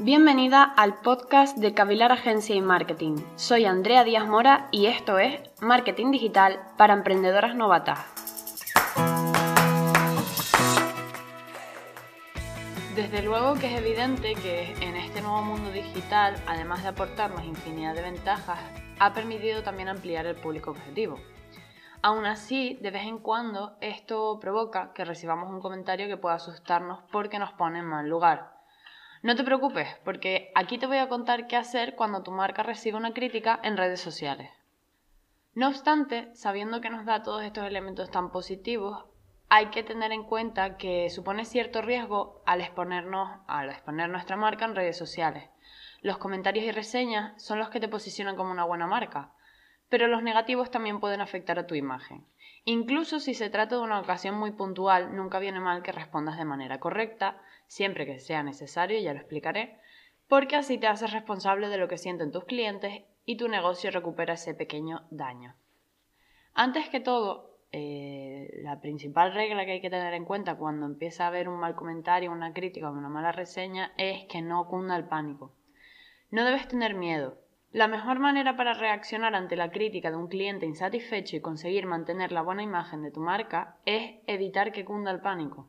Bienvenida al podcast de Cavilar Agencia y Marketing. Soy Andrea Díaz Mora y esto es Marketing Digital para Emprendedoras Novatas. Desde luego que es evidente que en este nuevo mundo digital, además de aportarnos infinidad de ventajas, ha permitido también ampliar el público objetivo. Aún así, de vez en cuando esto provoca que recibamos un comentario que pueda asustarnos porque nos pone en mal lugar no te preocupes, porque aquí te voy a contar qué hacer cuando tu marca recibe una crítica en redes sociales. No obstante, sabiendo que nos da todos estos elementos tan positivos, hay que tener en cuenta que supone cierto riesgo al exponernos, al exponer nuestra marca en redes sociales. Los comentarios y reseñas son los que te posicionan como una buena marca, pero los negativos también pueden afectar a tu imagen. Incluso si se trata de una ocasión muy puntual, nunca viene mal que respondas de manera correcta, siempre que sea necesario, ya lo explicaré, porque así te haces responsable de lo que sienten tus clientes y tu negocio recupera ese pequeño daño. Antes que todo, eh, la principal regla que hay que tener en cuenta cuando empieza a haber un mal comentario, una crítica o una mala reseña es que no cunda el pánico. No debes tener miedo, la mejor manera para reaccionar ante la crítica de un cliente insatisfecho y conseguir mantener la buena imagen de tu marca es evitar que cunda el pánico.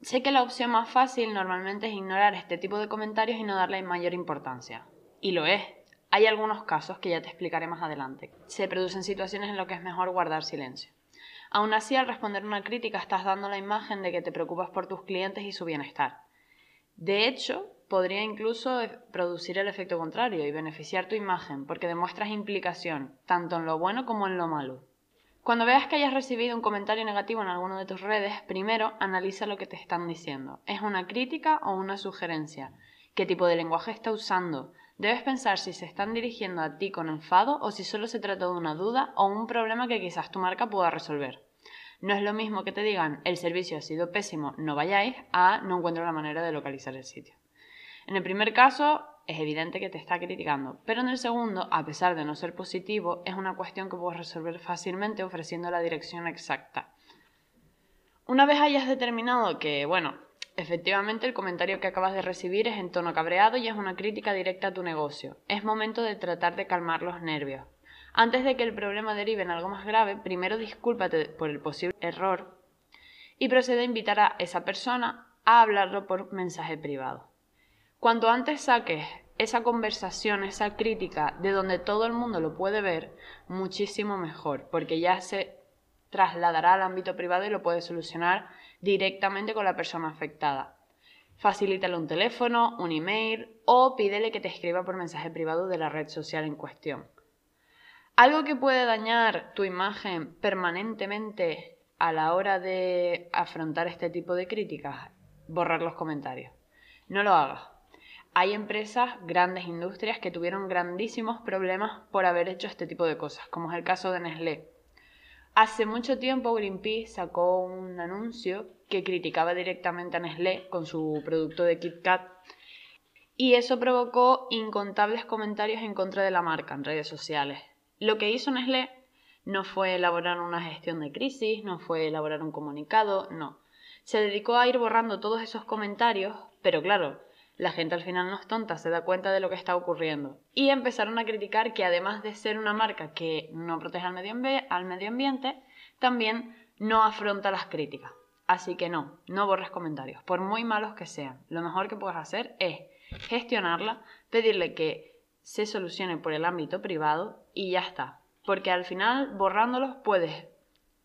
Sé que la opción más fácil normalmente es ignorar este tipo de comentarios y no darle mayor importancia. Y lo es. Hay algunos casos que ya te explicaré más adelante. Se producen situaciones en las que es mejor guardar silencio. Aún así, al responder una crítica estás dando la imagen de que te preocupas por tus clientes y su bienestar. De hecho, podría incluso e, producir el efecto contrario y beneficiar tu imagen, porque demuestras implicación, tanto en lo bueno como en lo malo. Cuando veas que hayas recibido un comentario negativo en alguna de tus redes, primero analiza lo que te están diciendo. ¿Es una crítica o una sugerencia? ¿Qué tipo de lenguaje está usando? Debes pensar si se están dirigiendo a ti con enfado o si solo se trata de una duda o un problema que quizás tu marca pueda resolver. No es lo mismo que te digan el servicio ha sido pésimo, no vayáis, a no encuentro la manera de localizar el sitio. En el primer caso, es evidente que te está criticando, pero en el segundo, a pesar de no ser positivo, es una cuestión que puedes resolver fácilmente ofreciendo la dirección exacta. Una vez hayas determinado que, bueno, efectivamente el comentario que acabas de recibir es en tono cabreado y es una crítica directa a tu negocio, es momento de tratar de calmar los nervios. Antes de que el problema derive en algo más grave, primero discúlpate por el posible error y procede a invitar a esa persona a hablarlo por mensaje privado. Cuanto antes saques esa conversación, esa crítica de donde todo el mundo lo puede ver, muchísimo mejor, porque ya se trasladará al ámbito privado y lo puedes solucionar directamente con la persona afectada. Facilítale un teléfono, un email o pídele que te escriba por mensaje privado de la red social en cuestión. Algo que puede dañar tu imagen permanentemente a la hora de afrontar este tipo de críticas, borrar los comentarios. No lo hagas hay empresas, grandes industrias que tuvieron grandísimos problemas por haber hecho este tipo de cosas, como es el caso de Nestlé. Hace mucho tiempo Greenpeace sacó un anuncio que criticaba directamente a Nestlé con su producto de KitKat y eso provocó incontables comentarios en contra de la marca en redes sociales. Lo que hizo Nestlé no fue elaborar una gestión de crisis, no fue elaborar un comunicado, no. Se dedicó a ir borrando todos esos comentarios, pero claro, la gente al final no es tonta, se da cuenta de lo que está ocurriendo. Y empezaron a criticar que además de ser una marca que no protege al medio, al medio ambiente, también no afronta las críticas. Así que no, no borres comentarios, por muy malos que sean. Lo mejor que puedes hacer es gestionarla, pedirle que se solucione por el ámbito privado y ya está. Porque al final borrándolos puedes,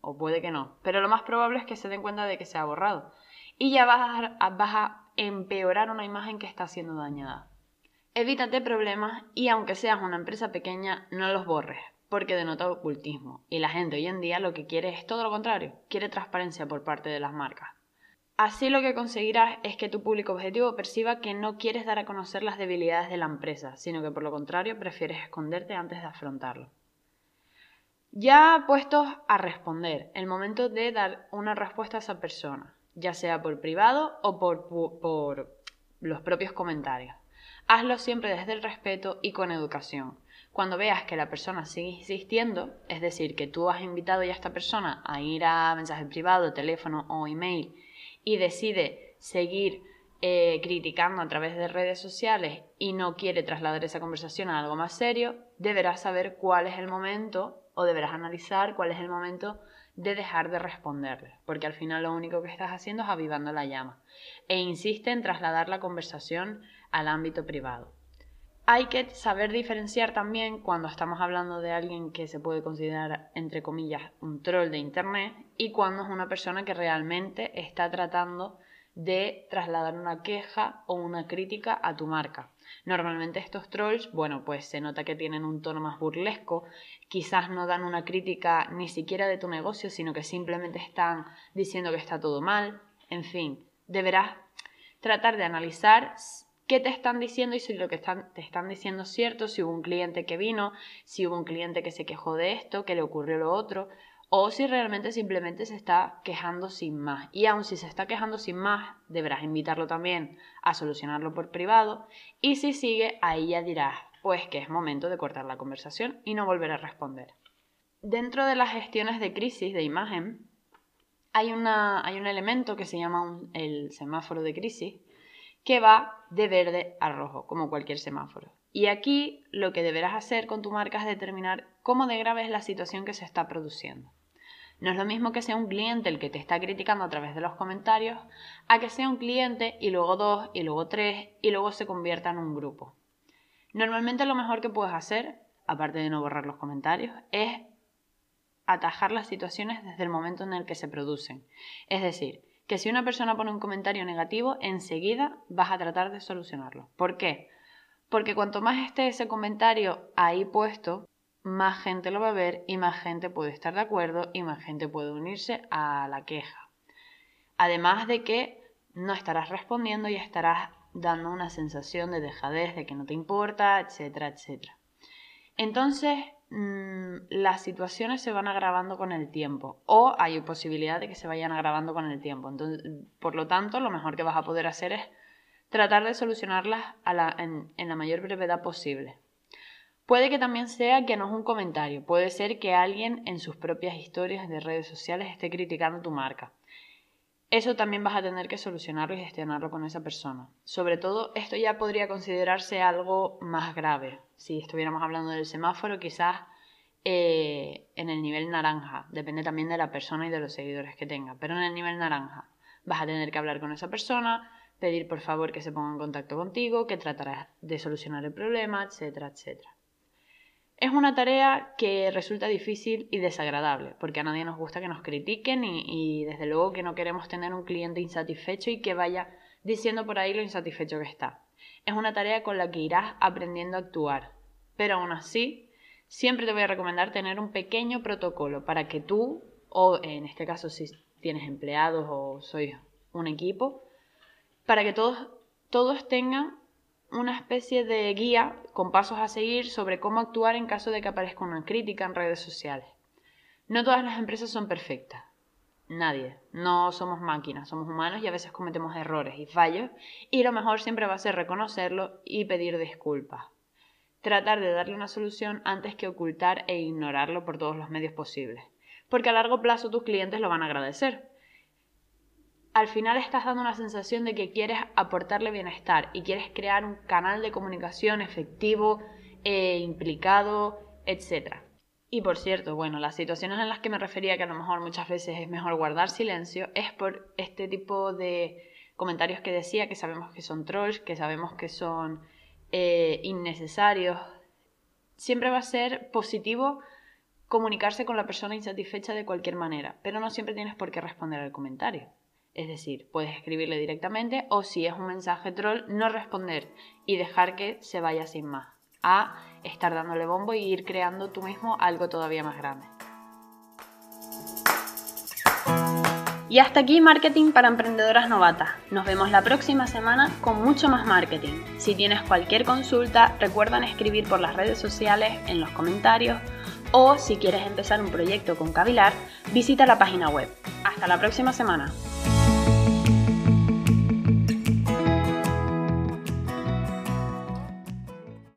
o puede que no, pero lo más probable es que se den cuenta de que se ha borrado. Y ya vas vas a empeorar una imagen que está siendo dañada. Evítate problemas y aunque seas una empresa pequeña, no los borres, porque denota ocultismo. Y la gente hoy en día lo que quiere es todo lo contrario, quiere transparencia por parte de las marcas. Así lo que conseguirás es que tu público objetivo perciba que no quieres dar a conocer las debilidades de la empresa, sino que por lo contrario prefieres esconderte antes de afrontarlo. Ya puestos a responder, el momento de dar una respuesta a esa persona ya sea por privado o por, por, los propios comentarios. Hazlo siempre desde el respeto y con educación. Cuando veas que la persona sigue insistiendo, es decir, que tú has invitado ya a esta persona a ir a mensaje privado, teléfono o email y decide seguir eh, criticando a través de redes sociales y no quiere trasladar esa conversación a algo más serio, deberás saber cuál es el momento o deberás analizar cuál es el momento de dejar de responderle, porque al final lo único que estás haciendo es avivando la llama. E insiste en trasladar la conversación al ámbito privado. Hay que saber diferenciar también cuando estamos hablando de alguien que se puede considerar, entre comillas, un troll de Internet y cuando es una persona que realmente está tratando de trasladar una queja o una crítica a tu marca. Normalmente estos trolls, bueno, pues se nota que tienen un tono más burlesco, quizás no dan una crítica ni siquiera de tu negocio, sino que simplemente están diciendo que está todo mal. En fin, deberás tratar de analizar qué te están diciendo y si lo que están, te están diciendo es cierto, si hubo un cliente que vino, si hubo un cliente que se quejó de esto, que le ocurrió lo otro, o si realmente simplemente se está quejando sin más. Y aun si se está quejando sin más, deberás invitarlo también a solucionarlo por privado. Y si sigue, ahí ya dirás, pues que es momento de cortar la conversación y no volver a responder. Dentro de las gestiones de crisis de imagen, hay, una, hay un elemento que se llama el semáforo de crisis, que va de verde a rojo, como cualquier semáforo. Y aquí lo que deberás hacer con tu marca es determinar cómo de grave es la situación que se está produciendo. No es lo mismo que sea un cliente el que te está criticando a través de los comentarios, a que sea un cliente y luego dos y luego tres y luego se convierta en un grupo. Normalmente lo mejor que puedes hacer, aparte de no borrar los comentarios, es atajar las situaciones desde el momento en el que se producen. Es decir, que si una persona pone un comentario negativo, enseguida vas a tratar de solucionarlo. ¿Por qué? Porque cuanto más esté ese comentario ahí puesto, más gente lo va a ver y más gente puede estar de acuerdo y más gente puede unirse a la queja. Además de que no estarás respondiendo y estarás dando una sensación de dejadez, de que no te importa, etcétera, etcétera. Entonces, mm, las situaciones se van agravando con el tiempo o hay posibilidad de que se vayan agravando con el tiempo. Por lo tanto, lo mejor que vas a poder hacer es tratar de solucionarlas en la mayor brevedad posible. Puede que también sea que no es un comentario, puede ser que alguien en sus propias historias de redes sociales esté criticando tu marca. Eso también vas a tener que solucionarlo y gestionarlo con esa persona. Sobre todo, esto ya podría considerarse algo más grave. Si estuviéramos hablando del semáforo, quizás eh, en el nivel naranja. Depende también de la persona y de los seguidores que tenga. Pero en el nivel naranja vas a tener que hablar con esa persona, pedir por favor que se ponga en contacto contigo, que tratarás de solucionar el problema, etcétera, etcétera. Es una tarea que resulta difícil y desagradable, porque a nadie nos gusta que nos critiquen y, desde luego que no queremos tener un cliente insatisfecho y que vaya diciendo por ahí lo insatisfecho que está. Es una tarea con la que irás aprendiendo a actuar, pero aún así, siempre te voy a recomendar tener un pequeño protocolo para que tú, o en este caso si tienes empleados o sois un equipo, para que todos, todos tengan una especie de guía con pasos a seguir sobre cómo actuar en caso de que aparezca una crítica en redes sociales. No todas las empresas son perfectas. Nadie. No somos máquinas, somos humanos y a veces cometemos errores y fallos y lo mejor siempre va a ser reconocerlo y pedir disculpas. Tratar de darle una solución antes que ocultar e ignorarlo por todos los medios posibles. Porque a largo plazo tus clientes lo van a agradecer al final estás dando una sensación de que quieres aportarle bienestar y quieres crear un canal de comunicación efectivo, e implicado, etc. Y por cierto, bueno, las situaciones en las que me refería que a lo mejor muchas veces es mejor guardar silencio es por este tipo de comentarios que decía, que sabemos que son trolls, que sabemos que son eh, innecesarios. Siempre va a ser positivo comunicarse con la persona insatisfecha de cualquier manera, pero no siempre tienes por qué responder al comentario. Es decir, puedes escribirle directamente o si es un mensaje troll, no responder y dejar que se vaya sin más. A estar dándole bombo y ir creando tú mismo algo todavía más grande. Y hasta aquí Marketing para Emprendedoras Novatas. Nos vemos la próxima semana con mucho más marketing. Si tienes cualquier consulta, recuerda escribir por las redes sociales, en los comentarios o si quieres empezar un proyecto con Cavilar, visita la página web. Hasta la próxima semana.